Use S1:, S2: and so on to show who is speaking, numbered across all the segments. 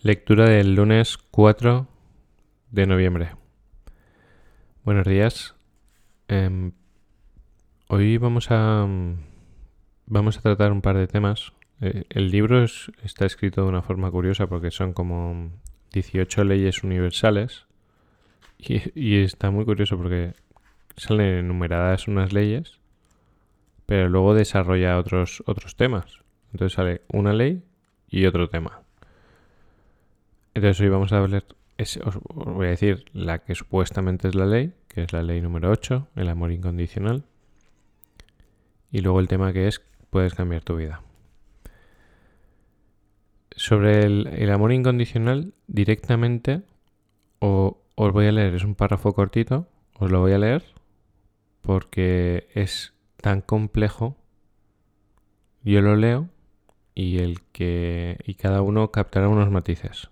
S1: Lectura del lunes 4 de noviembre. Buenos días. Em, hoy vamos a vamos a tratar un par de temas. Eh, el libro está escrito de una forma curiosa porque son como 18 leyes universales y, y está muy curioso porque salen enumeradas unas leyes, pero luego desarrolla otros otros temas. Entonces sale una ley y otro tema. Entonces hoy vamos a hablar, os, voy a decir la que supuestamente es la ley, que es la ley número 8, el amor incondicional. Y luego el tema que es, puedes cambiar tu vida. Sobre el, amor incondicional, directamente, o, os voy a leer, es un párrafo cortito, os lo voy a leer, porque es tan complejo. Yo lo leo y el que y cada uno captará unos matices.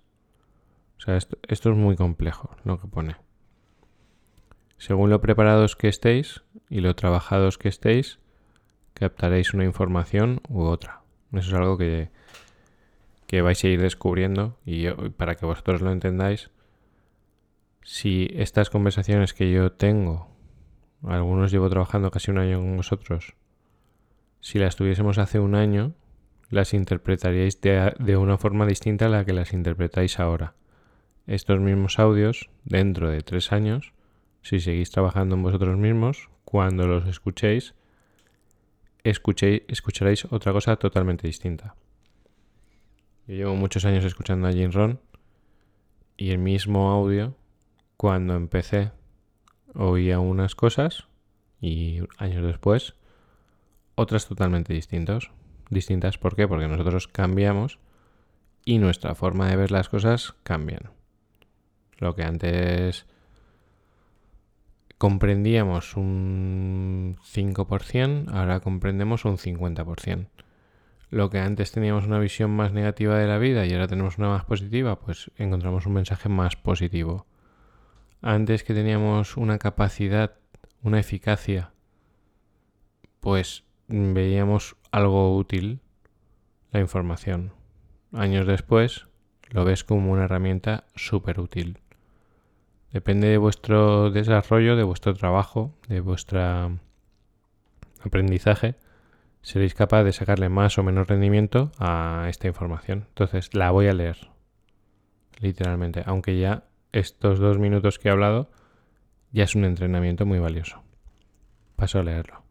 S1: O sea, esto, es muy complejo lo que pone. Según lo preparados que estéis y lo trabajados que estéis, captaréis una información u otra. Eso es algo que, que vais a ir descubriendo y para que vosotros lo entendáis, si estas conversaciones que yo tengo, algunos llevo trabajando casi un año con vosotros, si las tuviésemos hace un año, las interpretaríais de una forma distinta a la que las interpretáis ahora estos mismos audios dentro de tres años, si seguís trabajando en vosotros mismos, cuando los escuchéis, escuchéis escucharéis otra cosa totalmente distinta. Yo llevo muchos años escuchando a Jim Ron y el mismo audio, cuando empecé, oía unas cosas y años después otras totalmente distintas. Distintas, ¿por qué? Porque nosotros cambiamos y nuestra forma de ver las cosas cambian. Lo que antes comprendíamos un 5%, ahora comprendemos un 50%. Lo que antes teníamos una visión más negativa de la vida y ahora tenemos una más positiva, pues encontramos un mensaje más positivo. Antes que teníamos una capacidad, una eficacia, pues veíamos algo útil, la información. Años después lo ves como una herramienta súper útil. Depende de vuestro desarrollo, de vuestro trabajo, de vuestro aprendizaje, seréis capaz de sacarle más o menos rendimiento a esta información. Entonces la voy a leer, literalmente, aunque ya estos dos minutos que he hablado ya es un entrenamiento muy valioso. Paso a leerlo.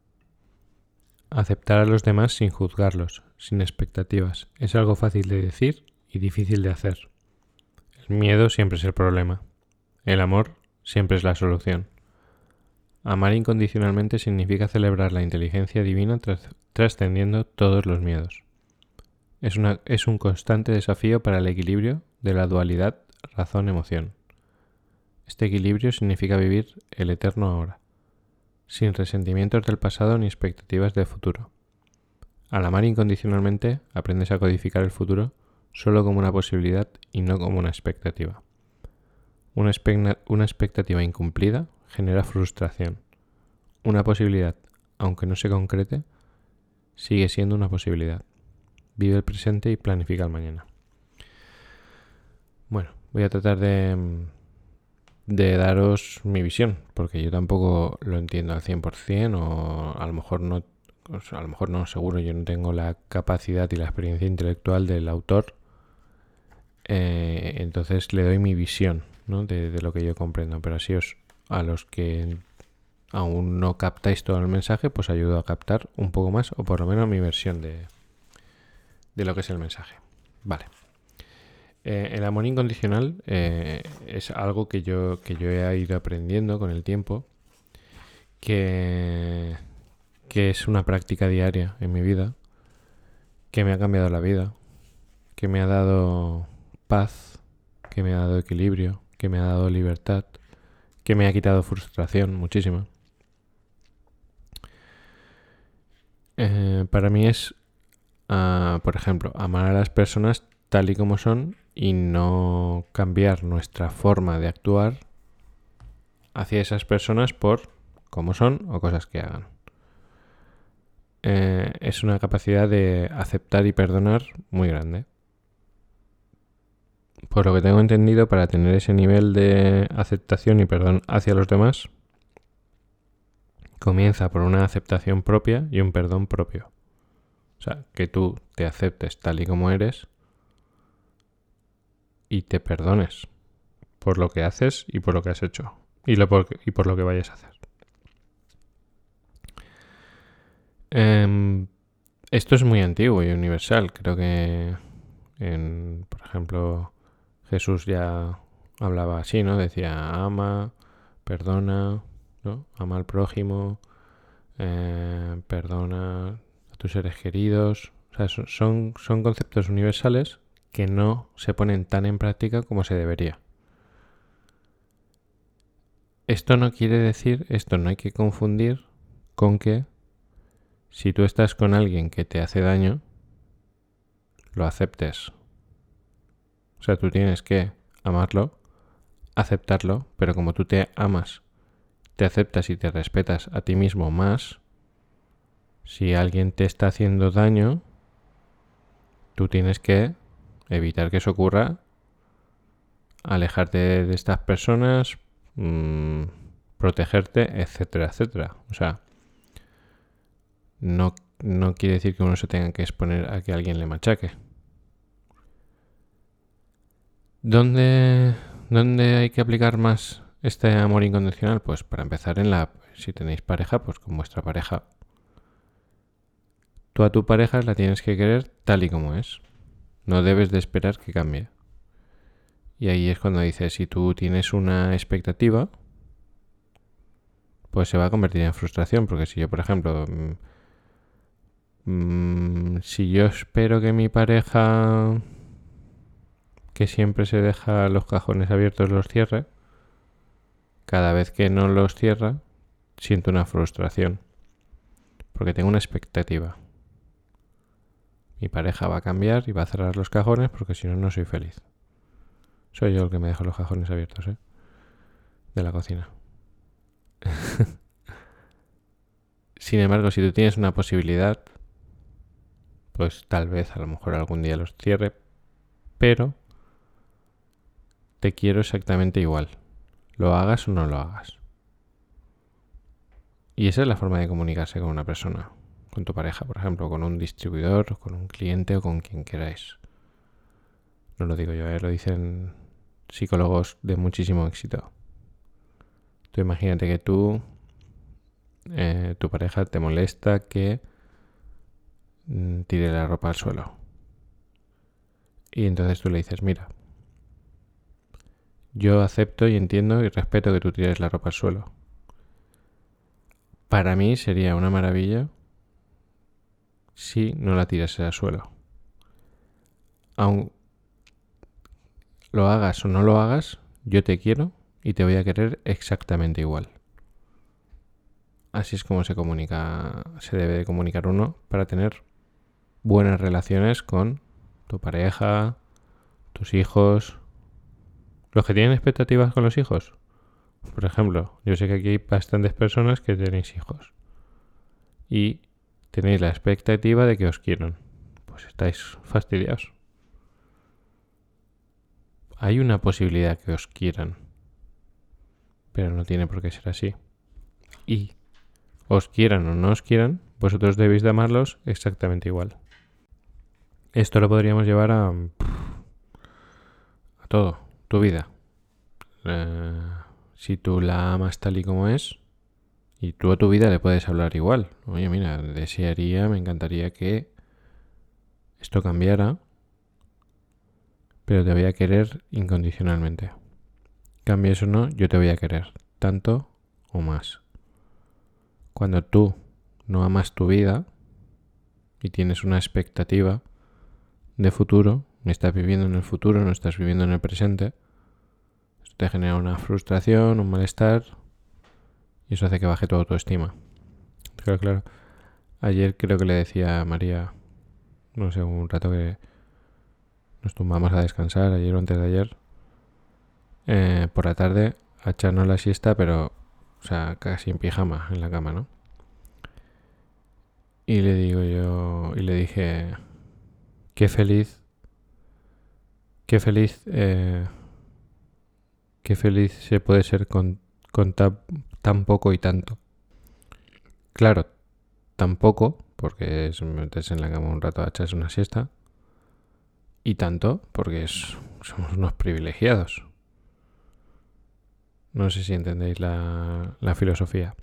S1: Aceptar a los demás sin juzgarlos, sin expectativas, es algo fácil de decir y difícil de hacer. El miedo siempre es el problema. El amor siempre es la solución. Amar incondicionalmente significa celebrar la inteligencia divina trascendiendo todos los miedos. Es, un constante desafío para el equilibrio de la dualidad razón-emoción. Este equilibrio significa vivir el eterno ahora, sin resentimientos del pasado ni expectativas del futuro. Al amar incondicionalmente, aprendes a codificar el futuro solo como una posibilidad y no como una expectativa. Una, expectativa incumplida genera frustración. Una posibilidad, aunque no se concrete, sigue siendo una posibilidad. Vive el presente y planifica el mañana. Bueno, voy a tratar de, de daros mi visión, porque yo tampoco lo entiendo al 100% o a lo mejor no, a lo mejor no, seguro, yo no tengo la capacidad y la experiencia intelectual del autor. Eh, entonces le doy mi visión, de, lo que yo comprendo. Pero así os, a los que aún no captáis todo el mensaje, pues ayudo a captar un poco más, o por lo menos mi versión de, de lo que es el mensaje. Vale. Eh, el amor incondicional eh, es algo que yo, que yo he ido aprendiendo con el tiempo, que, que es una práctica diaria en mi vida, que me ha cambiado la vida, que me ha dado paz, que me ha dado equilibrio, que me ha dado libertad, que me ha quitado frustración muchísima. Eh, para mí es, ah, por ejemplo, amar a las personas tal y como son y no cambiar nuestra forma de actuar hacia esas personas por cómo son o cosas que hagan. Eh, es una capacidad de aceptar y perdonar muy grande por lo que tengo entendido, para tener ese nivel de aceptación y perdón hacia los demás, comienza por una aceptación propia y un perdón propio. O sea, que tú te aceptes tal y como eres y te perdones por lo que haces y por lo que has hecho y, por, lo que vayas a hacer. Em, esto es muy antiguo y universal. Creo que, por ejemplo, Jesús ya hablaba así, ¿no? Decía, ama, perdona, ¿no? Ama al prójimo, eh, perdona a tus seres queridos. O sea, son, son conceptos universales que no se ponen tan en práctica como se debería. Esto no quiere decir, esto no hay que confundir con que si tú estás con alguien que te hace daño, lo aceptes. O sea, tú tienes que amarlo, aceptarlo, pero como tú te amas, te aceptas y te respetas a ti mismo más, si alguien te está haciendo daño, tú tienes que evitar que eso ocurra, alejarte de estas personas, mmm, protegerte, etcétera, etcétera. O sea, no, no quiere decir que uno se tenga que exponer a que alguien le machaque. ¿Dónde, ¿Dónde hay que aplicar más este amor incondicional? Pues para empezar en la... Si tenéis pareja, pues con vuestra pareja. Tú a tu pareja la tienes que querer tal y como es. No debes de esperar que cambie. Y ahí es cuando dices, si tú tienes una expectativa, pues se va a convertir en frustración. Porque si yo, por ejemplo, mm, mm, si yo espero que mi pareja, que siempre se deja los cajones abiertos, los cierre, cada vez que no los cierra, siento una frustración. Porque tengo una expectativa. Mi pareja va a cambiar y va a cerrar los cajones porque si no, no soy feliz. Soy yo el que me dejo los cajones abiertos, ¿eh? De la cocina. Sin embargo, si tú tienes una posibilidad, pues tal vez a lo mejor algún día los cierre, pero te quiero exactamente igual. Lo hagas o no lo hagas. Y esa es la forma de comunicarse con una persona con tu pareja, por ejemplo, con un distribuidor, con un cliente o con quien queráis. No lo digo yo, ¿eh? lo dicen psicólogos de muchísimo éxito. Tú imagínate que tú, eh, tu pareja te molesta que mm, tire la ropa al suelo. Y entonces tú le dices, mira, yo acepto y entiendo y respeto que tú tires la ropa al suelo. Para mí sería una maravilla si no la tiras al suelo. Aun lo hagas o no lo hagas, yo te quiero y te voy a querer exactamente igual. Así es como se comunica, se debe de comunicar uno para tener buenas relaciones con tu pareja, tus hijos, los que tienen expectativas con los hijos. Por ejemplo, yo sé que aquí hay bastantes personas que tenéis hijos y tenéis la expectativa de que os quieran. Pues estáis fastidiados. Hay una posibilidad que os quieran, pero no tiene por qué ser así. Y os quieran o no os quieran, vosotros debéis de amarlos exactamente igual. Esto lo podríamos llevar a, a todo, tu vida. Eh, si tú la amas tal y como es, y tú a tu vida le puedes hablar igual. Oye, mira, desearía, me encantaría que esto cambiara, pero te voy a querer incondicionalmente. Cambies o no, yo te voy a querer, tanto o más. Cuando tú no amas tu vida y tienes una expectativa de futuro, estás viviendo en el futuro, no estás viviendo en el presente, esto te genera una frustración, un malestar, y eso hace que baje tu autoestima. Claro, claro. Ayer creo que le decía a María, no sé, un rato que nos tumbamos a descansar, ayer o antes de ayer, eh, por la tarde, a echarnos la siesta, pero, o sea, casi en pijama en la cama, ¿no? Y le digo yo, y le dije, qué feliz qué feliz, eh, qué feliz se puede ser con, tan, poco y tanto. Claro, tampoco, porque es meterse en la cama un rato a echarse una siesta. Y tanto, porque somos unos privilegiados. No sé si entendéis la, la filosofía.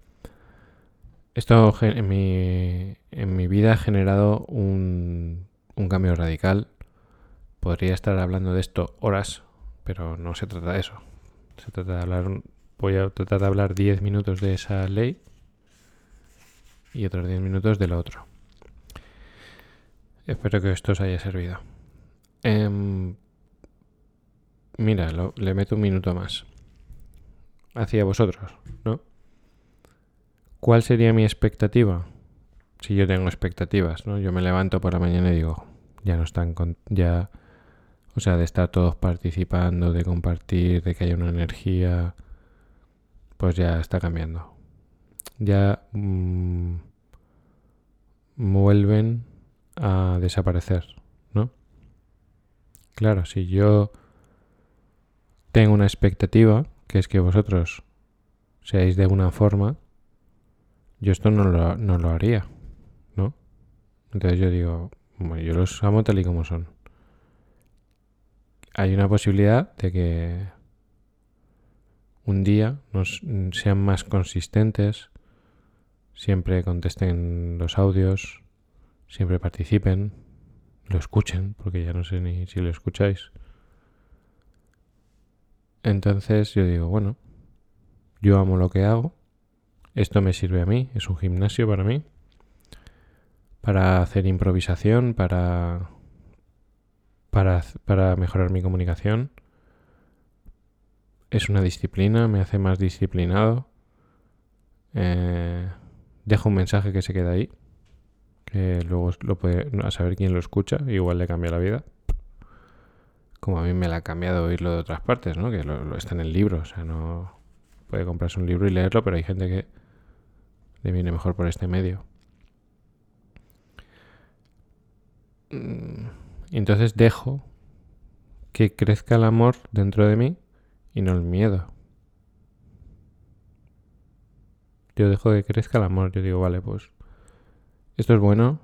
S1: Esto en mi, vida ha generado un cambio radical. Podría estar hablando de esto horas, pero no se trata de eso. Se trata de hablar, voy a tratar de hablar 10 minutos de esa ley y otros 10 minutos de lo otro. Espero que esto os haya servido. Em, mira, le meto un minuto más. Hacia vosotros, ¿no? ¿Cuál sería mi expectativa? Si yo tengo expectativas, ¿no? Yo me levanto por la mañana y digo, ya no están con, ya, o sea, de estar todos participando, de compartir, de que haya una energía, pues ya está cambiando. Ya mm, vuelven a desaparecer, ¿no? Claro, si yo tengo una expectativa, que es que vosotros seáis de una forma, yo esto no lo, no lo haría, ¿no? Entonces yo digo, yo los amo tal y como son. Hay una posibilidad de que un día nos, sean más consistentes, siempre contesten los audios, siempre participen, lo escuchen, porque ya no sé ni si lo escucháis. Entonces yo digo, bueno, yo amo lo que hago esto me sirve a mí, es un gimnasio para mí, para hacer improvisación, para, para, mejorar mi comunicación. Es una disciplina, me hace más disciplinado. Eh, dejo un mensaje que se queda ahí, que luego lo puede, a saber quién lo escucha, igual le cambia la vida. Como a mí me la ha cambiado oírlo de otras partes, ¿no? Que lo está en el libro, o sea, no puede comprarse un libro y leerlo, pero hay gente que le viene mejor por este medio. Mm, entonces dejo que crezca el amor dentro de mí y no el miedo. Yo dejo que crezca el amor. Yo digo, vale, pues esto es bueno,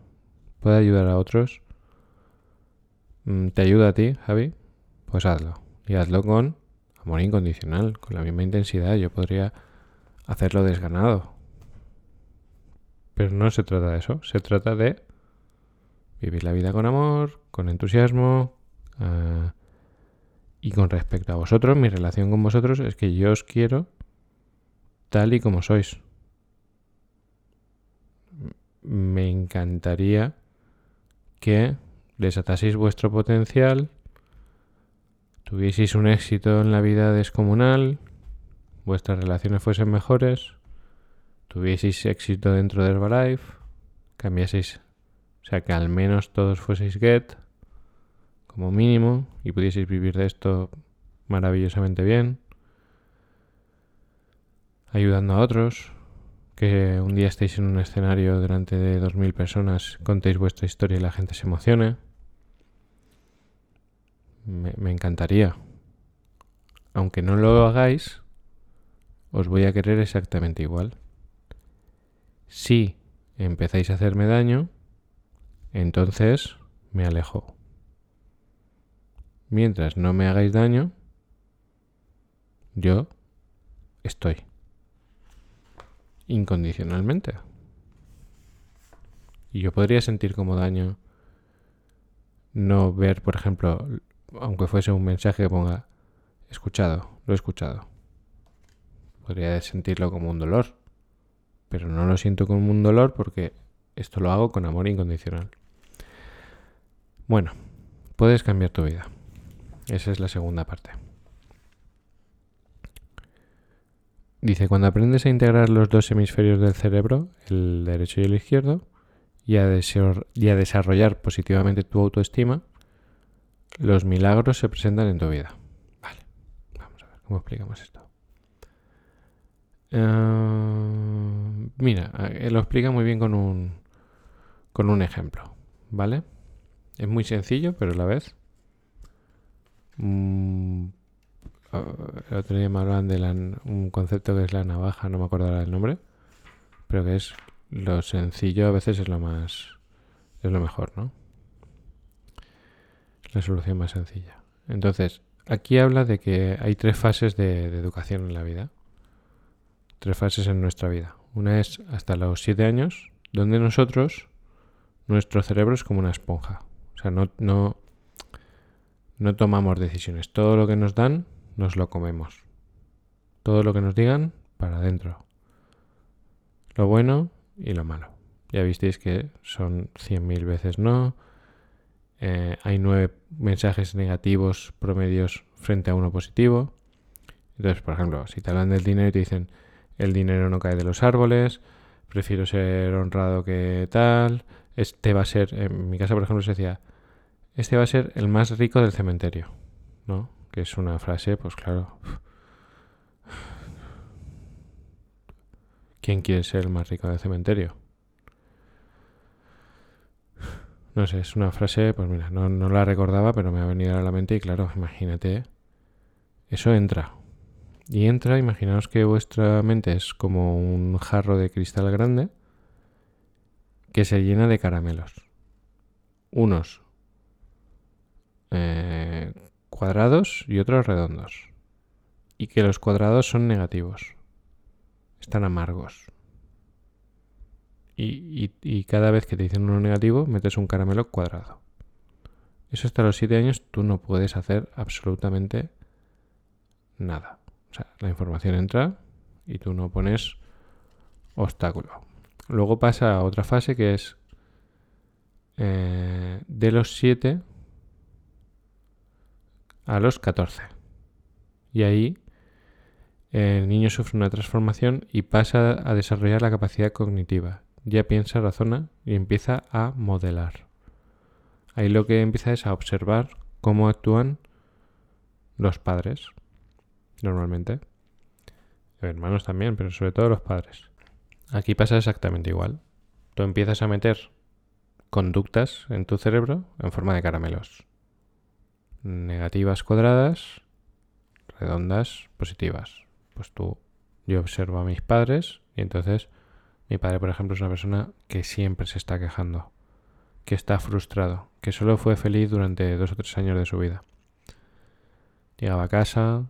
S1: puede ayudar a otros. Mm, ¿Te ayuda a ti, Javi? Pues hazlo. Y hazlo con amor incondicional, con la misma intensidad. Yo podría hacerlo desganado. Pero no se trata de eso, se trata de vivir la vida con amor, con entusiasmo. Ah, y con respecto a vosotros, mi relación con vosotros es que yo os quiero tal y como sois. Me encantaría que desataseis vuestro potencial, tuvieseis un éxito en la vida descomunal, vuestras relaciones fuesen mejores, tuvieseis éxito dentro de Herbalife, cambiaseis, o sea, que al menos todos fueseis Get, como mínimo, y pudieseis vivir de esto maravillosamente bien, ayudando a otros, que un día estéis en un escenario delante de 2.000 personas, contéis vuestra historia y la gente se emocione. me encantaría. Aunque no lo hagáis, os voy a querer exactamente igual. Si empezáis a hacerme daño, entonces me alejo. Mientras no me hagáis daño, yo estoy. Incondicionalmente. Y yo podría sentir como daño no ver, por ejemplo, aunque fuese un mensaje que ponga escuchado, lo he escuchado. Podría sentirlo como un dolor pero no lo siento como un dolor porque esto lo hago con amor incondicional. Bueno, puedes cambiar tu vida. Esa es la segunda parte. Dice, cuando aprendes a integrar los dos hemisferios del cerebro, el derecho y el izquierdo, y a, desarrollar positivamente tu autoestima, los milagros se presentan en tu vida. Vale, vamos a ver cómo explicamos esto. Eh, mira, eh, lo explica muy bien con un, con un ejemplo, ¿vale? Es muy sencillo, pero a la vez mm, el otro día me hablaban de un concepto que es la navaja, no me acuerdo ahora del nombre, pero que es lo sencillo a veces es lo más, es lo mejor, ¿no? La solución más sencilla. Entonces, aquí habla de que hay tres fases de, educación en la vida. Tres fases en nuestra vida. Una es hasta los siete años, donde nosotros, nuestro cerebro es como una esponja. O sea, no, no, no tomamos decisiones. Todo lo que nos dan, nos lo comemos. Todo lo que nos digan, para adentro. Lo bueno y lo malo. Ya visteis que son 100.000 veces no. Eh, hay nueve mensajes negativos promedios frente a uno positivo. Entonces, por ejemplo, si te hablan del dinero y te dicen el dinero no cae de los árboles, prefiero ser honrado que tal, este va a ser, en mi casa por ejemplo se decía, este va a ser el más rico del cementerio, ¿no? Que es una frase, pues claro. ¿Quién quiere ser el más rico del cementerio? No sé, es una frase, pues mira, no, no la recordaba, pero me ha venido a la mente y claro, imagínate, eso entra. Y entra, imaginaos que vuestra mente es como un jarro de cristal grande que se llena de caramelos. Unos eh, cuadrados y otros redondos. Y que los cuadrados son negativos. Están amargos. Y, cada vez que te dicen uno negativo, metes un caramelo cuadrado. Eso hasta los 7 años tú no puedes hacer absolutamente nada. O sea, la información entra y tú no pones obstáculo. Luego pasa a otra fase que es eh, de los 7 a los 14. Y ahí el niño sufre una transformación y pasa a desarrollar la capacidad cognitiva. Ya piensa, razona y empieza a modelar. Ahí lo que empieza es a observar cómo actúan los padres, normalmente. Hermanos también, pero sobre todo los padres. Aquí pasa exactamente igual. Tú empiezas a meter conductas en tu cerebro en forma de caramelos. Negativas cuadradas, redondas positivas pues tú, yo observo a mis padres y entonces mi padre, por ejemplo, es una persona que siempre se está quejando, que está frustrado, que solo fue feliz durante dos o tres años de su vida. Llegaba a casa,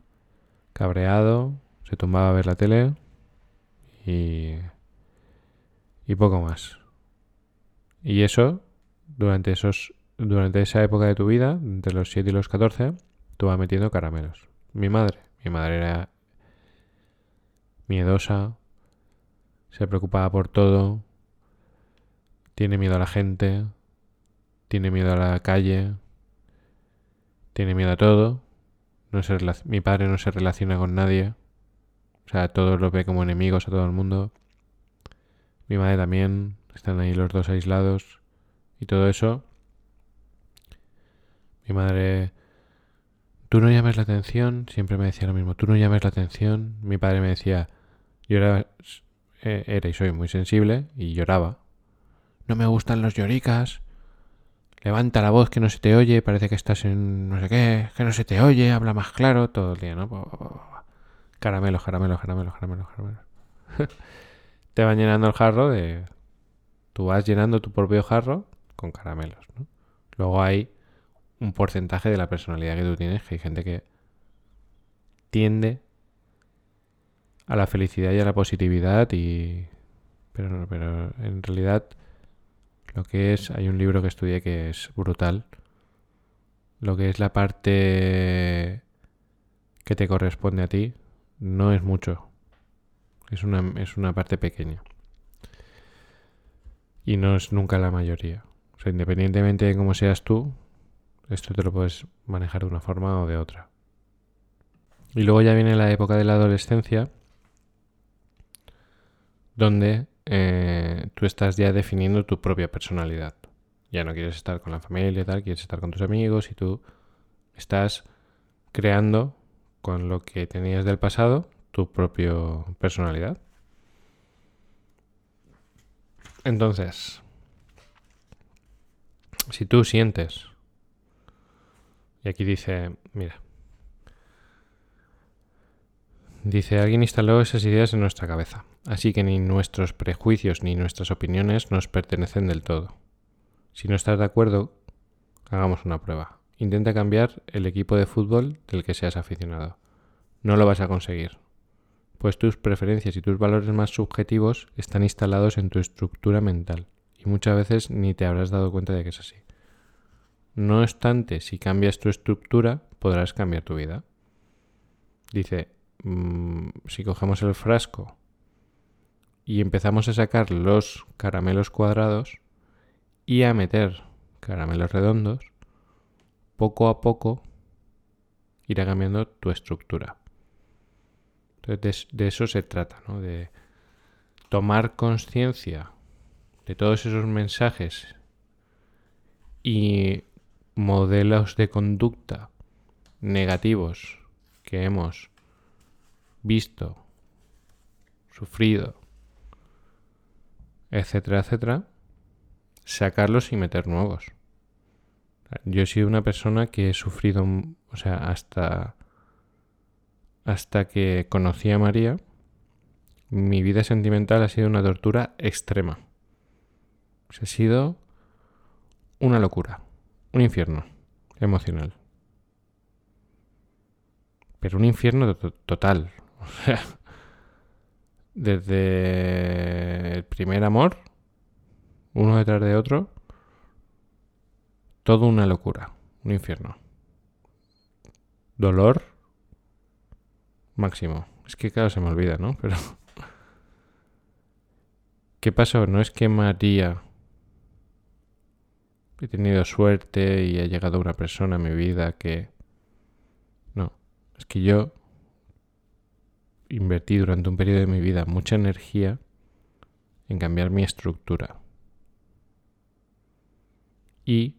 S1: cabreado, se tumbaba a ver la tele y, y poco más. Y eso, durante, esos, durante esa época de tu vida, entre los 7 y los 14, tú vas metiendo caramelos. Mi madre, mi madre era miedosa, se preocupaba por todo, tiene miedo a la gente, tiene miedo a la calle, tiene miedo a todo. No se mi padre no se relaciona con nadie. O sea, todos lo ve como enemigos a todo el mundo. Mi madre también. Están ahí los dos aislados. Y todo eso. Mi madre... Tú no llames la atención. Siempre me decía lo mismo. Tú no llames la atención. Mi padre me decía... Yo era, eh, era y soy muy sensible y lloraba. No me gustan los lloricas. Levanta la voz que no se te oye, parece que estás en no sé qué, que no se te oye, habla más claro todo el día, ¿no? Caramelos, caramelos, caramelos, caramelos, caramelos. te van llenando el jarro de... Tú vas llenando tu propio jarro con caramelos, ¿no? Luego hay un porcentaje de la personalidad que tú tienes, que hay gente que tiende a la felicidad y a la positividad y pero pero en realidad lo que es hay un libro que estudié que es brutal lo que es la parte que te corresponde a ti no es mucho es una, es una parte pequeña. Y no es nunca la mayoría. O sea independientemente de cómo seas tú esto te lo puedes manejar de una forma o de otra. Y luego ya viene la época de la adolescencia donde eh, tú estás ya definiendo tu propia personalidad. Ya no quieres estar con la familia y tal, quieres estar con tus amigos y tú estás creando con lo que tenías del pasado tu propia personalidad. Entonces, si tú sientes, Y aquí dice, mira, dice, alguien instaló esas ideas en nuestra cabeza, así que ni nuestros prejuicios ni nuestras opiniones nos pertenecen del todo. Si no estás de acuerdo, hagamos una prueba. Intenta cambiar el equipo de fútbol del que seas aficionado. No lo vas a conseguir, pues tus preferencias y tus valores más subjetivos están instalados en tu estructura mental y muchas veces ni te habrás dado cuenta de que es así. No obstante, si cambias tu estructura, podrás cambiar tu vida. Dice, mm, si cogemos el frasco y empezamos a sacar los caramelos cuadrados y a meter caramelos redondos, poco a poco irá cambiando tu estructura. Entonces, de, eso se trata, ¿no? De tomar conciencia de todos esos mensajes y modelos de conducta negativos que hemos visto, sufrido, etcétera, etcétera, sacarlos y meter nuevos. Yo he sido una persona que he sufrido, o sea, hasta hasta que conocí a María, mi vida sentimental ha sido una tortura extrema. ha sido una locura. Un infierno emocional. Pero un infierno total. O sea, desde el primer amor, uno detrás de otro, todo una locura, un infierno. Dolor máximo. Es que claro, se me olvida, ¿no? Pero... ¿Qué pasó? No es que María he tenido suerte y ha llegado una persona a mi vida que... No, es que yo invertí durante un periodo de mi vida mucha energía en cambiar mi estructura. Y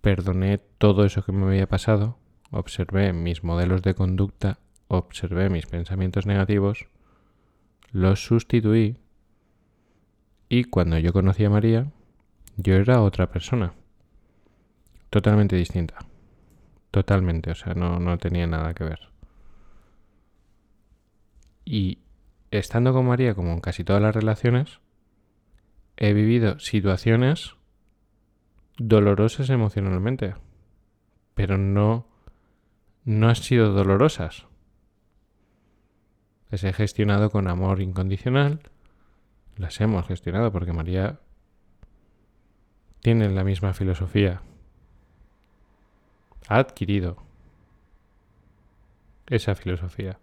S1: perdoné todo eso que me había pasado, observé mis modelos de conducta, observé mis pensamientos negativos, los sustituí y cuando yo conocí a María, yo era otra persona. Totalmente distinta. Totalmente, o sea, no, no tenía nada que ver. Y estando con María, como en casi todas las relaciones, he vivido situaciones dolorosas emocionalmente, pero no, no han sido dolorosas. Las he gestionado con amor incondicional, las hemos gestionado porque María tienen la misma filosofía. Ha adquirido esa filosofía.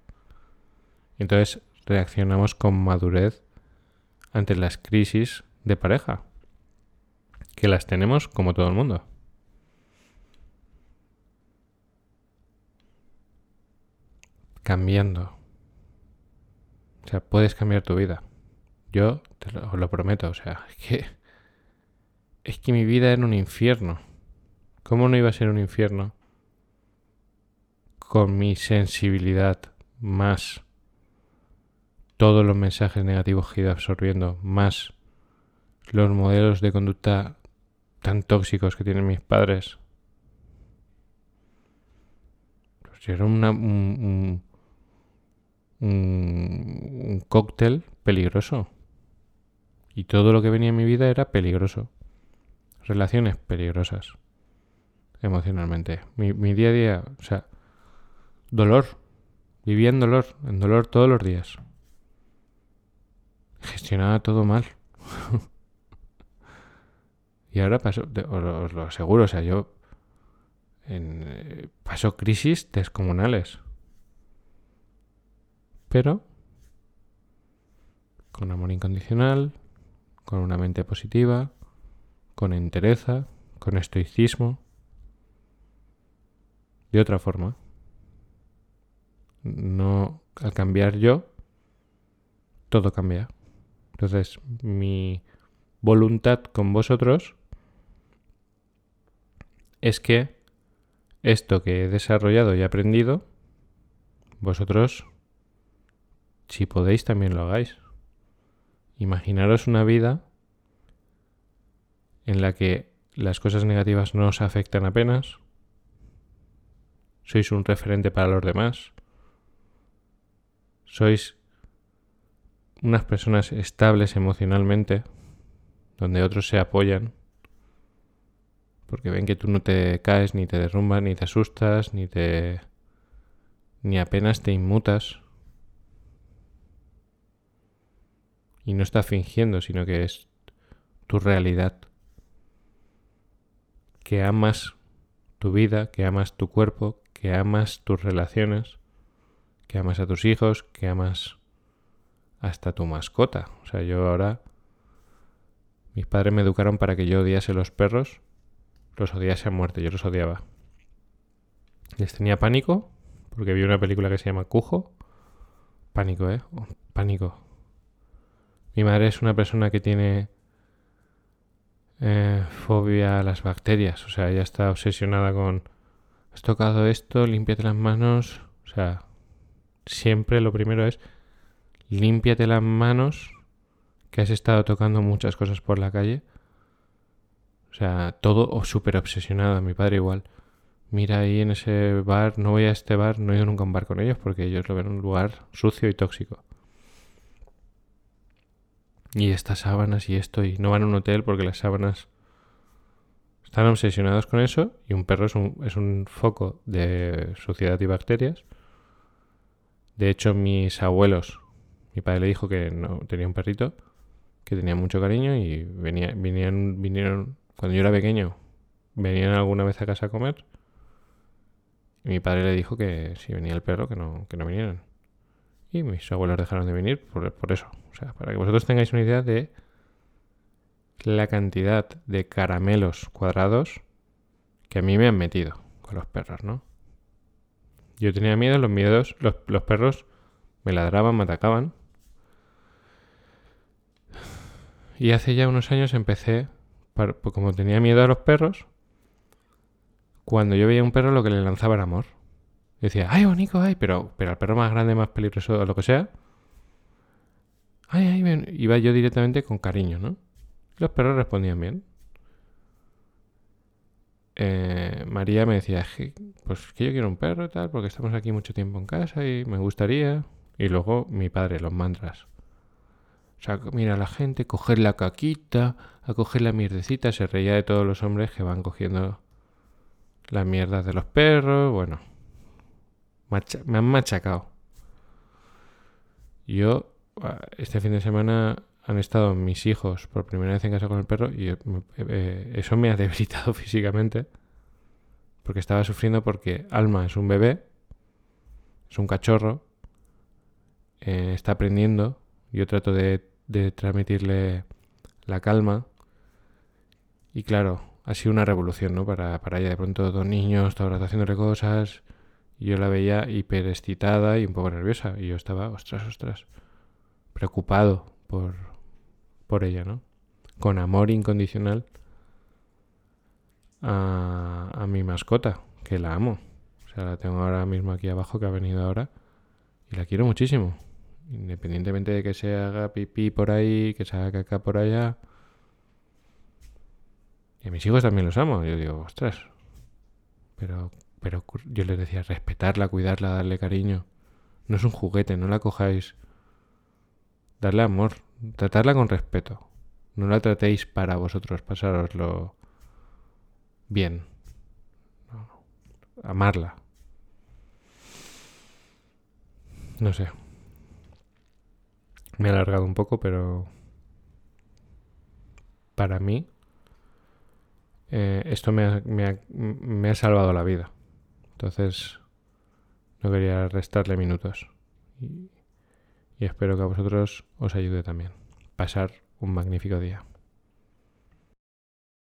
S1: Entonces reaccionamos con madurez ante las crisis de pareja, que las tenemos como todo el mundo. Cambiando. Sea, puedes cambiar tu vida. Yo te lo, os lo prometo. O sea, es que es que mi vida era un infierno. ¿Cómo no iba a ser un infierno? Con mi sensibilidad más todos los mensajes negativos que he ido absorbiendo, más los modelos de conducta tan tóxicos que tienen mis padres. Pues era una, un, un cóctel peligroso. Y todo lo que venía en mi vida era peligroso relaciones peligrosas emocionalmente. Mi, día a día, o sea, dolor. Vivía en dolor, en dolor todos los días. Gestionaba todo mal. y ahora paso, os, lo aseguro, o sea, yo en, eh, paso crisis descomunales. Pero con amor incondicional, con una mente positiva, con entereza, con estoicismo. De otra forma, no al cambiar yo, todo cambia. Entonces, mi voluntad con vosotros es que esto que he desarrollado y aprendido, vosotros, si podéis, también lo hagáis. Imaginaros una vida en la que las cosas negativas no os afectan apenas, sois un referente para los demás, sois unas personas estables emocionalmente, donde otros se apoyan, porque ven que tú no te caes, ni te derrumbas, ni te asustas, ni te... ni apenas te inmutas. Y no está fingiendo, sino que es tu realidad. Que amas tu vida, que amas tu cuerpo, que amas tus relaciones, que amas a tus hijos, que amas hasta tu mascota. O sea, yo ahora... Mis padres me educaron para que yo odiase los perros, los odiase a muerte, yo los odiaba. Les tenía pánico, porque vi una película que se llama Cujo. Pánico, ¿eh? Pánico. Mi madre es una persona que tiene eh, fobia a las bacterias. O sea, ella está obsesionada con... Has tocado esto, límpiate las manos. O sea, siempre lo primero es límpiate las manos, que has estado tocando muchas cosas por la calle. O sea, todo súper obsesionado. Mi padre igual. Mira ahí en ese bar, no voy a este bar, no he ido nunca a un bar con ellos porque ellos lo ven un lugar sucio y tóxico. Y estas sábanas y esto, y no van a un hotel porque las sábanas están obsesionados con eso y un perro es un, es un foco de suciedad y bacterias. De hecho, mis abuelos mi padre le dijo que no tenía un perrito que tenía mucho cariño y venía, vinieron, vinieron cuando yo era pequeño, venían alguna vez a casa a comer. Y mi padre le dijo que si venía el perro, que no, que no vinieran. Y mis abuelos dejaron de venir por, por eso. O sea, para que vosotros tengáis una idea de la cantidad de caramelos cuadrados que a mí me han metido con los perros, ¿no? Yo tenía miedo, los miedos, los, los perros me ladraban, me atacaban. Y hace ya unos años empecé, pues como tenía miedo a los perros, cuando yo veía un perro lo que le lanzaba era amor. Decía, ay, bonito, ay, pero, pero al perro más grande, más peligroso, lo que sea, ay, ay, iba yo directamente con cariño, ¿no? Los perros respondían bien. Eh, María me decía, pues que yo quiero un perro y tal, porque estamos aquí mucho tiempo en casa y me gustaría. Y luego mi padre, los mantras. O sea, mira, la gente coger la caquita, a coger la mierdecita, se reía de todos los hombres que van cogiendo las mierdas de los perros, bueno. Me han machacado. Yo, ah, este fin de semana han estado mis hijos por primera vez en casa con el perro y eh, eso me ha debilitado físicamente. Porque estaba sufriendo porque Alma es un bebé, es un cachorro, eh, está aprendiendo. Yo trato de transmitirle la calma. Y claro, ha sido una revolución, ¿no? Para, para ella, de pronto dos niños, toda hora haciéndole cosas. Y yo la veía hiper excitada y un poco nerviosa. Y yo estaba, ostras, ostras, preocupado por, por ella, ¿no? Con amor incondicional a, a mi mascota, que la amo. O sea, la tengo ahora mismo aquí abajo, que ha venido ahora. Y la quiero muchísimo. Independientemente de que se haga pipí por ahí, que se haga caca por allá. Y a mis hijos también los amo. Yo digo, ostras. Pero, pero yo les decía, respetarla, cuidarla, darle cariño. No es un juguete, no la cojáis. Darle amor, tratarla con respeto. No la tratéis para vosotros, pasároslo bien. Amarla. No sé. Me he alargado un poco, pero para mí eh, esto me ha, me ha salvado la vida. Entonces no quería restarle minutos. Y, espero que a vosotros os ayude también. Pasar un magnífico día.